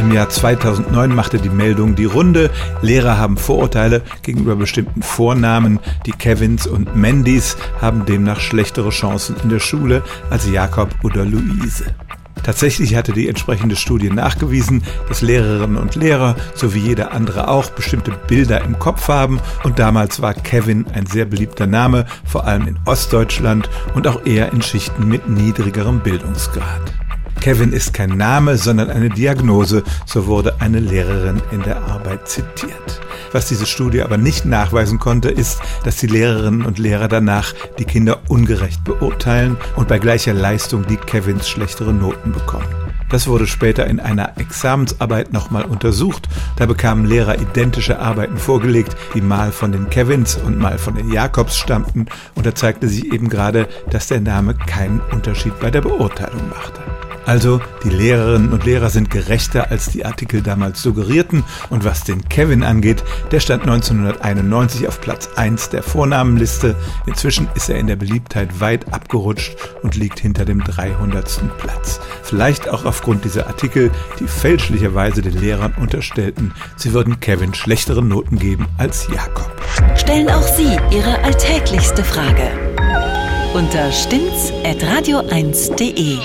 Im Jahr 2009 machte die Meldung die Runde. Lehrer haben Vorurteile gegenüber bestimmten Vornamen. Die Kevins und Mandys haben demnach schlechtere Chancen in der Schule als Jakob oder Luise. Tatsächlich hatte die entsprechende Studie nachgewiesen, dass Lehrerinnen und Lehrer, so wie jeder andere auch, bestimmte Bilder im Kopf haben und damals war Kevin ein sehr beliebter Name, vor allem in Ostdeutschland und auch eher in Schichten mit niedrigerem Bildungsgrad. Kevin ist kein Name, sondern eine Diagnose, so wurde eine Lehrerin in der Arbeit zitiert. Was diese Studie aber nicht nachweisen konnte, ist, dass die Lehrerinnen und Lehrer danach die Kinder ungerecht beurteilen und bei gleicher Leistung die Kevins schlechtere Noten bekommen. Das wurde später in einer Examensarbeit nochmal untersucht. Da bekamen Lehrer identische Arbeiten vorgelegt, die mal von den Kevins und mal von den Jakobs stammten. Und da zeigte sich eben gerade, dass der Name keinen Unterschied bei der Beurteilung machte. Also, die Lehrerinnen und Lehrer sind gerechter, als die Artikel damals suggerierten. Und was den Kevin angeht, der stand 1991 auf Platz 1 der Vornamenliste. Inzwischen ist er in der Beliebtheit weit abgerutscht und liegt hinter dem 300. Platz. Vielleicht auch aufgrund dieser Artikel, die fälschlicherweise den Lehrern unterstellten, sie würden Kevin schlechtere Noten geben als Jakob. Stellen auch Sie Ihre alltäglichste Frage unter stimmt's at radio1.de.